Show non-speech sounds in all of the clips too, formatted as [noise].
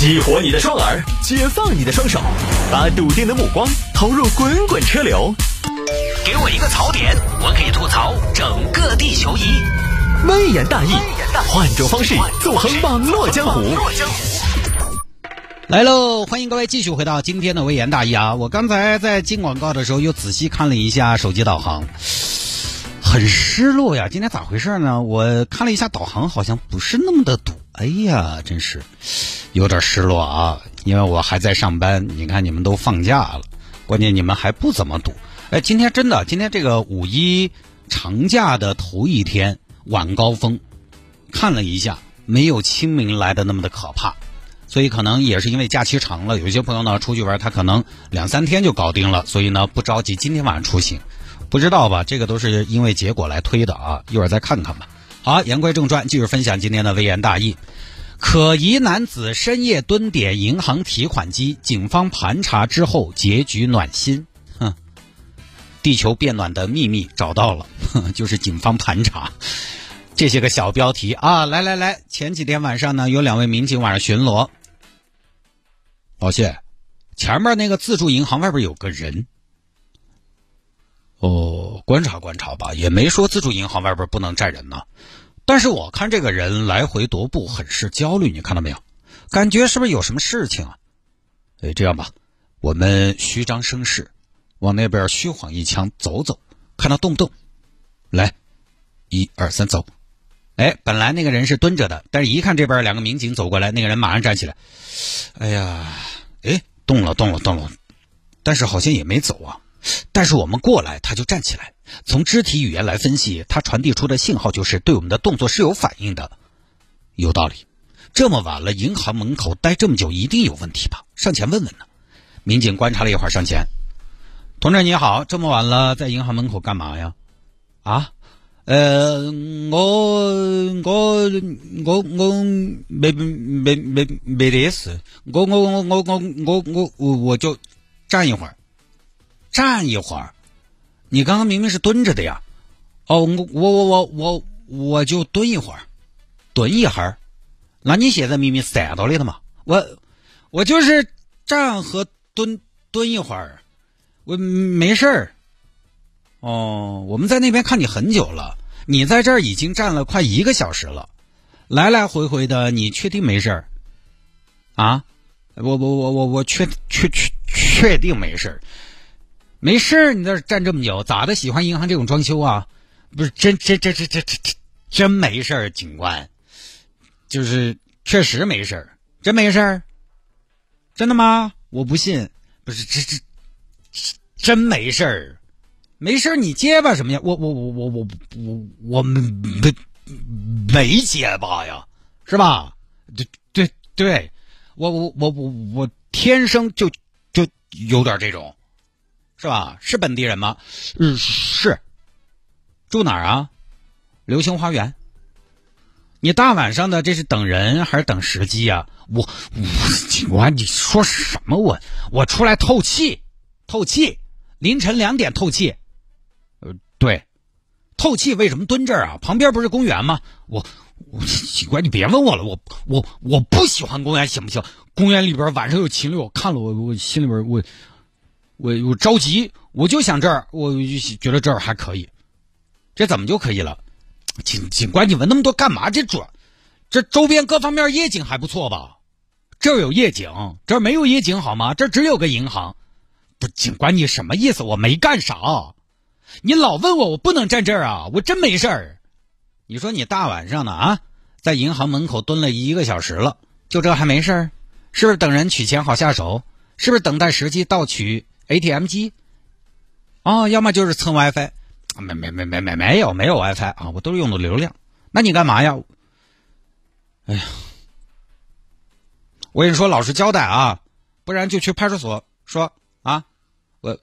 激活你的双耳，解放你的双手，把笃定的目光投入滚滚车流。给我一个槽点，我可以吐槽整个地球仪。微言大义，换种方式纵横网络江湖。来喽，欢迎各位继续回到今天的微言大义啊！我刚才在进广告的时候又仔细看了一下手机导航，很失落呀。今天咋回事呢？我看了一下导航，好像不是那么的堵。哎呀，真是有点失落啊！因为我还在上班，你看你们都放假了，关键你们还不怎么堵。哎，今天真的，今天这个五一长假的头一天晚高峰，看了一下，没有清明来的那么的可怕。所以可能也是因为假期长了，有些朋友呢出去玩，他可能两三天就搞定了，所以呢不着急今天晚上出行，不知道吧？这个都是因为结果来推的啊，一会儿再看看吧。好，言归正传，继续分享今天的微言大义。可疑男子深夜蹲点银行提款机，警方盘查之后结局暖心。哼，地球变暖的秘密找到了，就是警方盘查。这些个小标题啊，来来来，前几天晚上呢，有两位民警晚上巡逻。老谢，前面那个自助银行外边有个人。哦，观察观察吧，也没说自助银行外边不能站人呢。但是我看这个人来回踱步，很是焦虑，你看到没有？感觉是不是有什么事情啊？哎，这样吧，我们虚张声势，往那边虚晃一枪走走，看他动不动。来，一二三，走。哎，本来那个人是蹲着的，但是一看这边两个民警走过来，那个人马上站起来。哎呀，哎，动了，动了，动了，但是好像也没走啊。但是我们过来，他就站起来。从肢体语言来分析，他传递出的信号就是对我们的动作是有反应的。有道理。这么晚了，银行门口待这么久，一定有问题吧？上前问问呢。民警观察了一会儿，上前。同志你好，这么晚了，在银行门口干嘛呀？啊？呃，我我我我没没没没得事，我我我我我我我我就站一会儿，站一会儿。你刚刚明明是蹲着的呀？哦，我我我我我我就蹲一会儿，蹲一会儿。那你现在明明是站到里的嘛？我我就是站和蹲蹲一会儿，我没事儿。哦，我们在那边看你很久了。你在这儿已经站了快一个小时了，来来回回的，你确定没事儿？啊？我我我我我确确确确定没事儿，没事儿。你在这站这么久，咋的？喜欢银行这种装修啊？不是真真真真真真真没事儿，警官，就是确实没事儿，真没事儿，真的吗？我不信，不是这这真没事儿。没事你结巴什么呀？我我我我我我我没没结巴呀，是吧？对对对，我我我我我天生就就有点这种，是吧？是本地人吗？嗯，是。住哪儿啊？流星花园。你大晚上的这是等人还是等时机呀？我我我你说什么？我我出来透气，透气，凌晨两点透气。呃对，透气为什么蹲这儿啊？旁边不是公园吗？我我警官，你别问我了，我我我不喜欢公园，行不行？公园里边晚上有禽兽，看了我我心里边我我我着急，我就想这儿，我就觉得这儿还可以，这怎么就可以了？警警官，你问那么多干嘛？这主这周边各方面夜景还不错吧？这儿有夜景，这儿没有夜景好吗？这只有个银行，不，警官你什么意思？我没干啥。你老问我，我不能站这儿啊！我真没事儿。你说你大晚上的啊，在银行门口蹲了一个小时了，就这还没事儿？是不是等人取钱好下手？是不是等待时机盗取 ATM 机？哦，要么就是蹭 WiFi。没没没没没没有没有 WiFi 啊，我都是用的流量。那你干嘛呀？哎呀，我跟你说，老实交代啊，不然就去派出所说啊，我。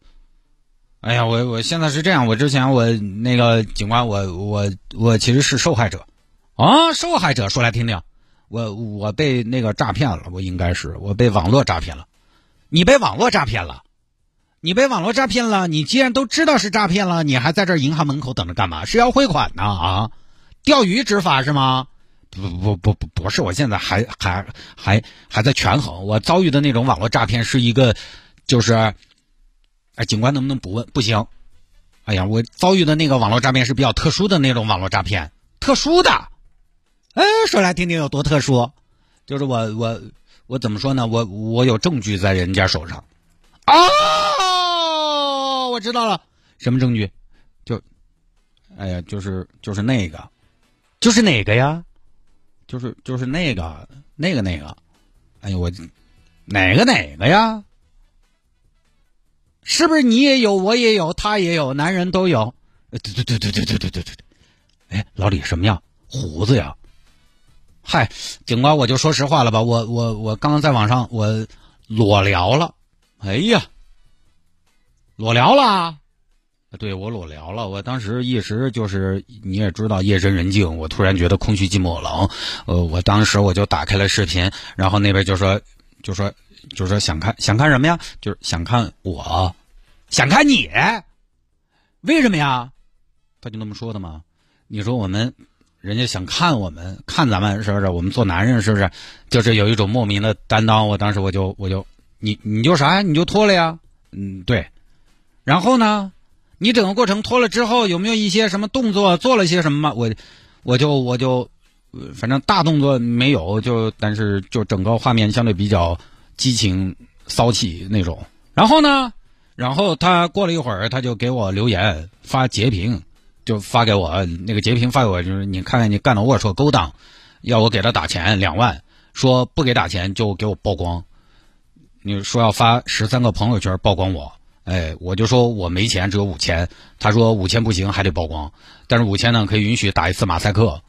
哎呀，我我现在是这样，我之前我那个警官，我我我其实是受害者，啊，受害者说来听听，我我被那个诈骗了，我应该是我被网络诈骗了，你被网络诈骗了，你被网络诈骗了，你既然都知道是诈骗了，你还在这银行门口等着干嘛？是要汇款呢啊？钓鱼执法是吗？不不不不不是，我现在还还还还在权衡。我遭遇的那种网络诈骗是一个，就是，哎，警官能不能不问？不行。哎呀，我遭遇的那个网络诈骗是比较特殊的那种网络诈骗，特殊的。哎，说来听听有多特殊？就是我我我怎么说呢？我我有证据在人家手上。啊，我知道了，什么证据？就，哎呀，就是就是那个，就是哪个呀？就是就是那个那个那个，哎呀我，哪个哪个呀？是不是你也有，我也有，他也有，男人都有？对对对对对对对对对。哎，老李什么样？胡子呀？嗨，警官，我就说实话了吧，我我我刚刚在网上我裸聊了。哎呀，裸聊了。对我裸聊了，我当时一时就是你也知道夜深人静，我突然觉得空虚寂寞冷，呃，我当时我就打开了视频，然后那边就说就说就说想看想看什么呀？就是想看我，想看你，为什么呀？他就那么说的嘛。你说我们人家想看我们看咱们是不是？我们做男人是不是？就是有一种莫名的担当。我当时我就我就你你就啥呀？你就脱了呀？嗯，对。然后呢？你整个过程脱了之后，有没有一些什么动作？做了些什么吗？我，我就我就，反正大动作没有，就但是就整个画面相对比较激情骚气那种。然后呢，然后他过了一会儿，他就给我留言发截屏，就发给我那个截屏发给我，就是你看看你干的龌龊勾当，要我给他打钱两万，说不给打钱就给我曝光，你说要发十三个朋友圈曝光我。哎，我就说我没钱，只有五千。他说五千不行，还得曝光。但是五千呢，可以允许打一次马赛克，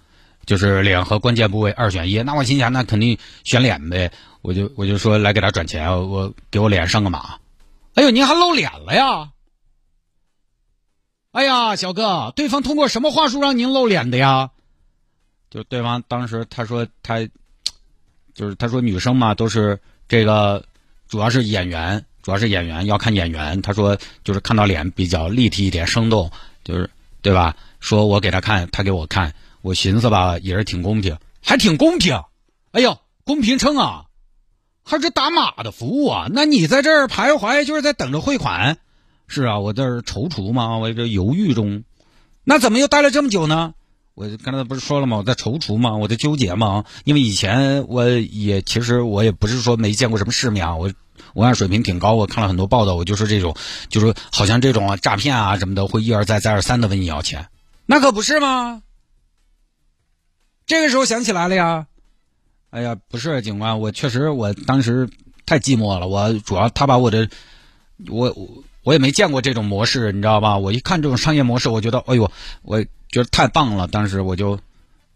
就是脸和关键部位二选一。那我心想，那肯定选脸呗。我就我就说来给他转钱，我给我脸上个马。哎呦，您还露脸了呀？哎呀，小哥，对方通过什么话术让您露脸的呀？就对方当时他说他，就是他说女生嘛都是这个，主要是演员。主要是演员要看演员，他说就是看到脸比较立体一点、生动，就是对吧？说我给他看，他给我看，我寻思吧，也是挺公平，还挺公平。哎呦，公平称啊，还是打码的服务啊？那你在这儿徘徊，就是在等着汇款？是啊，我在这儿踌躇嘛，我这犹豫中。那怎么又待了这么久呢？我刚才不是说了吗？我在踌躇嘛，我在纠结嘛。因为以前我也其实我也不是说没见过什么世面啊，我。文案水平挺高，我看了很多报道，我就是这种，就是好像这种诈骗啊什么的，会一而再再而三的问你要钱，那可不是吗？这个时候想起来了呀，哎呀，不是警官，我确实我当时太寂寞了，我主要他把我的，我我也没见过这种模式，你知道吧？我一看这种商业模式，我觉得，哎呦，我觉得太棒了，当时我就。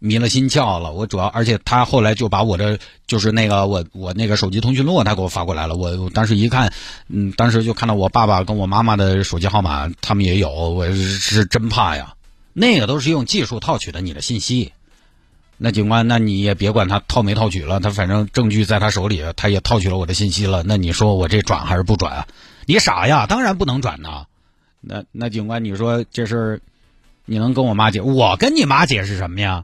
迷了心窍了，我主要，而且他后来就把我的就是那个我我那个手机通讯录他给我发过来了，我当时一看，嗯，当时就看到我爸爸跟我妈妈的手机号码，他们也有，我是真怕呀。那个都是用技术套取的你的信息，那警官，那你也别管他套没套取了，他反正证据在他手里，他也套取了我的信息了，那你说我这转还是不转啊？你傻呀，当然不能转呐。那那警官，你说这事你能跟我妈解？我跟你妈解释什么呀？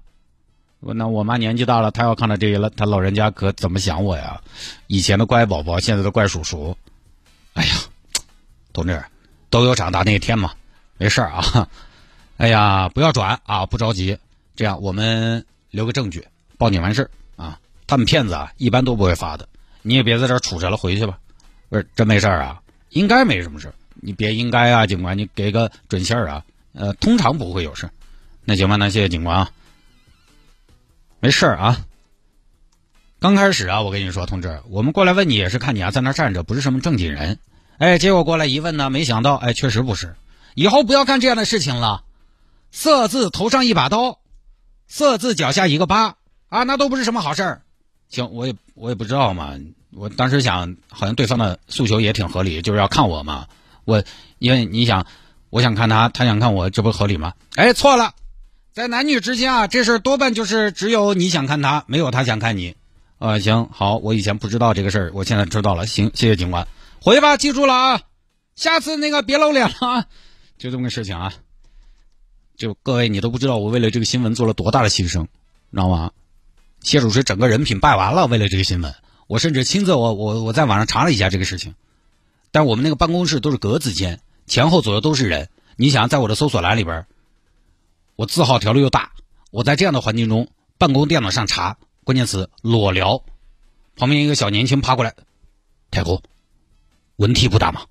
那我妈年纪大了，她要看到这些了，她老人家可怎么想我呀？以前的乖宝宝，现在的怪叔叔。哎呀，同志，都有长大那一天嘛，没事儿啊。[laughs] 哎呀，不要转啊，不着急，这样我们留个证据，报警完事儿啊。他们骗子啊，一般都不会发的，你也别在这儿杵着了，回去吧。不是真没事儿啊，应该没什么事儿，你别应该啊，警官，你给个准信儿啊。呃，通常不会有事那行吧，那谢谢警官啊。没事儿啊。刚开始啊，我跟你说，同志，我们过来问你也是看你啊在那站着，不是什么正经人。哎，结果过来一问呢，没想到，哎，确实不是。以后不要干这样的事情了。色字头上一把刀，色字脚下一个疤啊，那都不是什么好事儿。行，我也我也不知道嘛。我当时想，好像对方的诉求也挺合理，就是要看我嘛。我因为你想，我想看他，他想看我，这不合理吗？哎，错了。在男女之间啊，这事儿多半就是只有你想看他，没有他想看你。啊，行好，我以前不知道这个事儿，我现在知道了。行，谢谢警官，回吧，记住了啊，下次那个别露脸了啊，就这么个事情啊。就各位，你都不知道我为了这个新闻做了多大的牺牲，知道吗？谢主持整个人品败完了，为了这个新闻，我甚至亲自我我我在网上查了一下这个事情，但我们那个办公室都是格子间，前后左右都是人，你想在我的搜索栏里边，我字号条的又大，我在这样的环境中，办公电脑上查关键词裸聊，旁边一个小年轻爬过来，太哥，问题不大吗？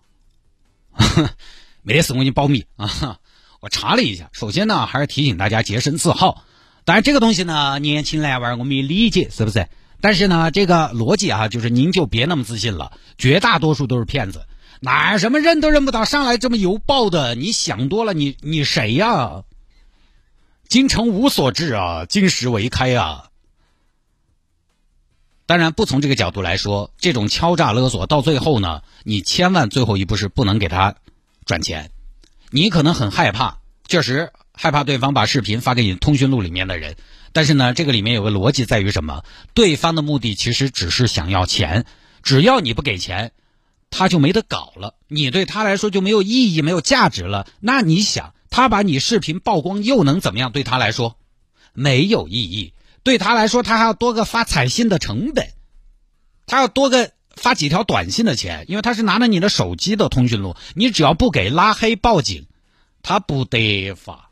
没得事，我给你保密啊。我查了一下，首先呢，还是提醒大家洁身自好。当然，这个东西呢，年轻来玩我们也理解，是不是？但是呢，这个逻辑啊，就是您就别那么自信了，绝大多数都是骗子，哪什么认都认不到，上来这么油爆的，你想多了，你你谁呀？京城无所至啊，金石为开啊。当然，不从这个角度来说，这种敲诈勒索到最后呢，你千万最后一步是不能给他转钱。你可能很害怕，确实害怕对方把视频发给你通讯录里面的人。但是呢，这个里面有个逻辑在于什么？对方的目的其实只是想要钱，只要你不给钱，他就没得搞了。你对他来说就没有意义、没有价值了。那你想，他把你视频曝光又能怎么样？对他来说没有意义。对他来说，他还要多个发彩信的成本，他要多个。发几条短信的钱，因为他是拿着你的手机的通讯录，你只要不给拉黑报警，他不得发。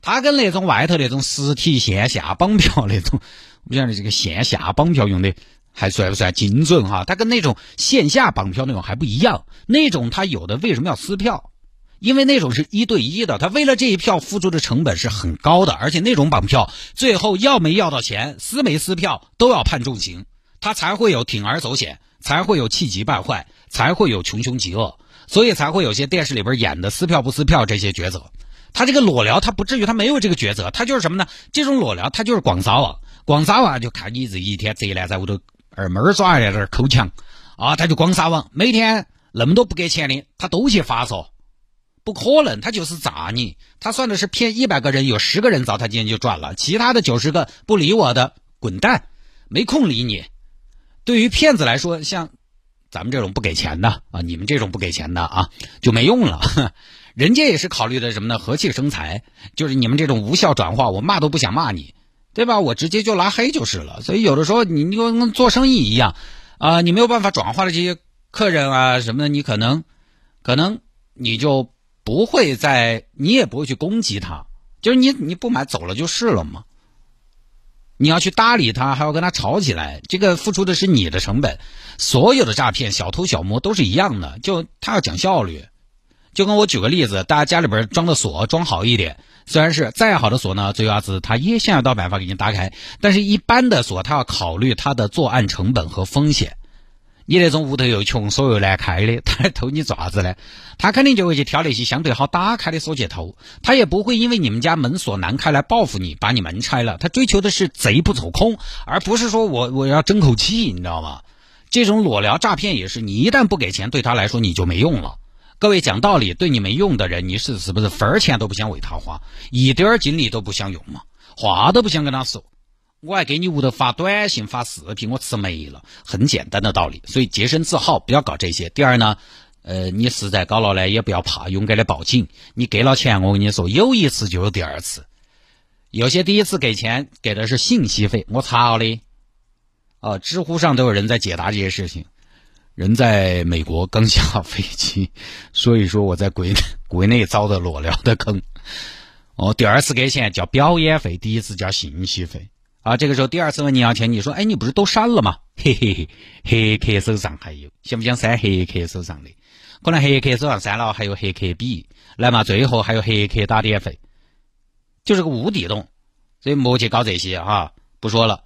他跟那种外头那种实体线下绑票那种，[laughs] 我不晓得这个线下绑票用的还算不算精准哈？他跟那种线下绑票那种还不一样，那种他有的为什么要撕票？因为那种是一对一的，他为了这一票付出的成本是很高的，而且那种绑票最后要没要到钱，撕没撕票都要判重刑，他才会有铤而走险。才会有气急败坏，才会有穷凶极恶，所以才会有些电视里边演的撕票不撕票这些抉择。他这个裸聊，他不至于他没有这个抉择，他就是什么呢？这种裸聊，他就是广撒网，广撒网就看你这一天贼来在屋头二妹儿耍在这抠墙啊，他就光撒网，每天那么多不给钱的，他都去发嗦，不可能，他就是砸你，他算的是骗一百个人，有十个人找他今天就赚了，其他的九十个不理我的，滚蛋，没空理你。对于骗子来说，像咱们这种不给钱的啊，你们这种不给钱的啊，就没用了。[laughs] 人家也是考虑的什么呢？和气生财，就是你们这种无效转化，我骂都不想骂你，对吧？我直接就拉黑就是了。所以有的时候你就跟做生意一样啊，你没有办法转化的这些客人啊什么的，你可能可能你就不会在，你也不会去攻击他，就是你你不买走了就是了嘛。你要去搭理他，还要跟他吵起来，这个付出的是你的成本。所有的诈骗、小偷小摸都是一样的，就他要讲效率。就跟我举个例子，大家家里边装的锁装好一点，虽然是再好的锁呢，最后子他也想到办法给你打开。但是一般的锁，他要考虑他的作案成本和风险。你那种屋头又穷，锁又难开的，[laughs] 他来偷你爪子呢？他肯定就会去挑那些相对好打开的锁去偷。他也不会因为你们家门锁难开来报复你，把你门拆了。他追求的是贼不走空，而不是说我我要争口气，你知道吗？这种裸聊诈骗也是，你一旦不给钱，对他来说你就没用了。各位讲道理，对你没用的人，你是是不是分儿钱都不想为他花，一点儿精力都不想用嘛？话都不想跟他说。我还给你屋头发短信、发视频，我吃没了，很简单的道理。所以洁身自好，不要搞这些。第二呢，呃，你实在搞了呢，也不要怕，勇敢的报警。你给了钱，我跟你说，有一次就有第二次。有些第一次给钱给的是信息费，我操的！啊，知乎上都有人在解答这些事情。人在美国刚下飞机，[laughs] 所以说我在国内 [laughs] 国内遭的裸聊的坑。哦，第二次给钱叫表演费，第一次叫信息费。啊，这个时候第二次问你要钱，你说，哎，你不是都删了吗？[laughs] 嘿嘿嘿，黑客手上还有，想不想删黑客手上的？可能黑客手上删了，还有黑客笔，来嘛，最后还有黑客打点费，就是个无底洞，所以莫去搞这些哈，不说了。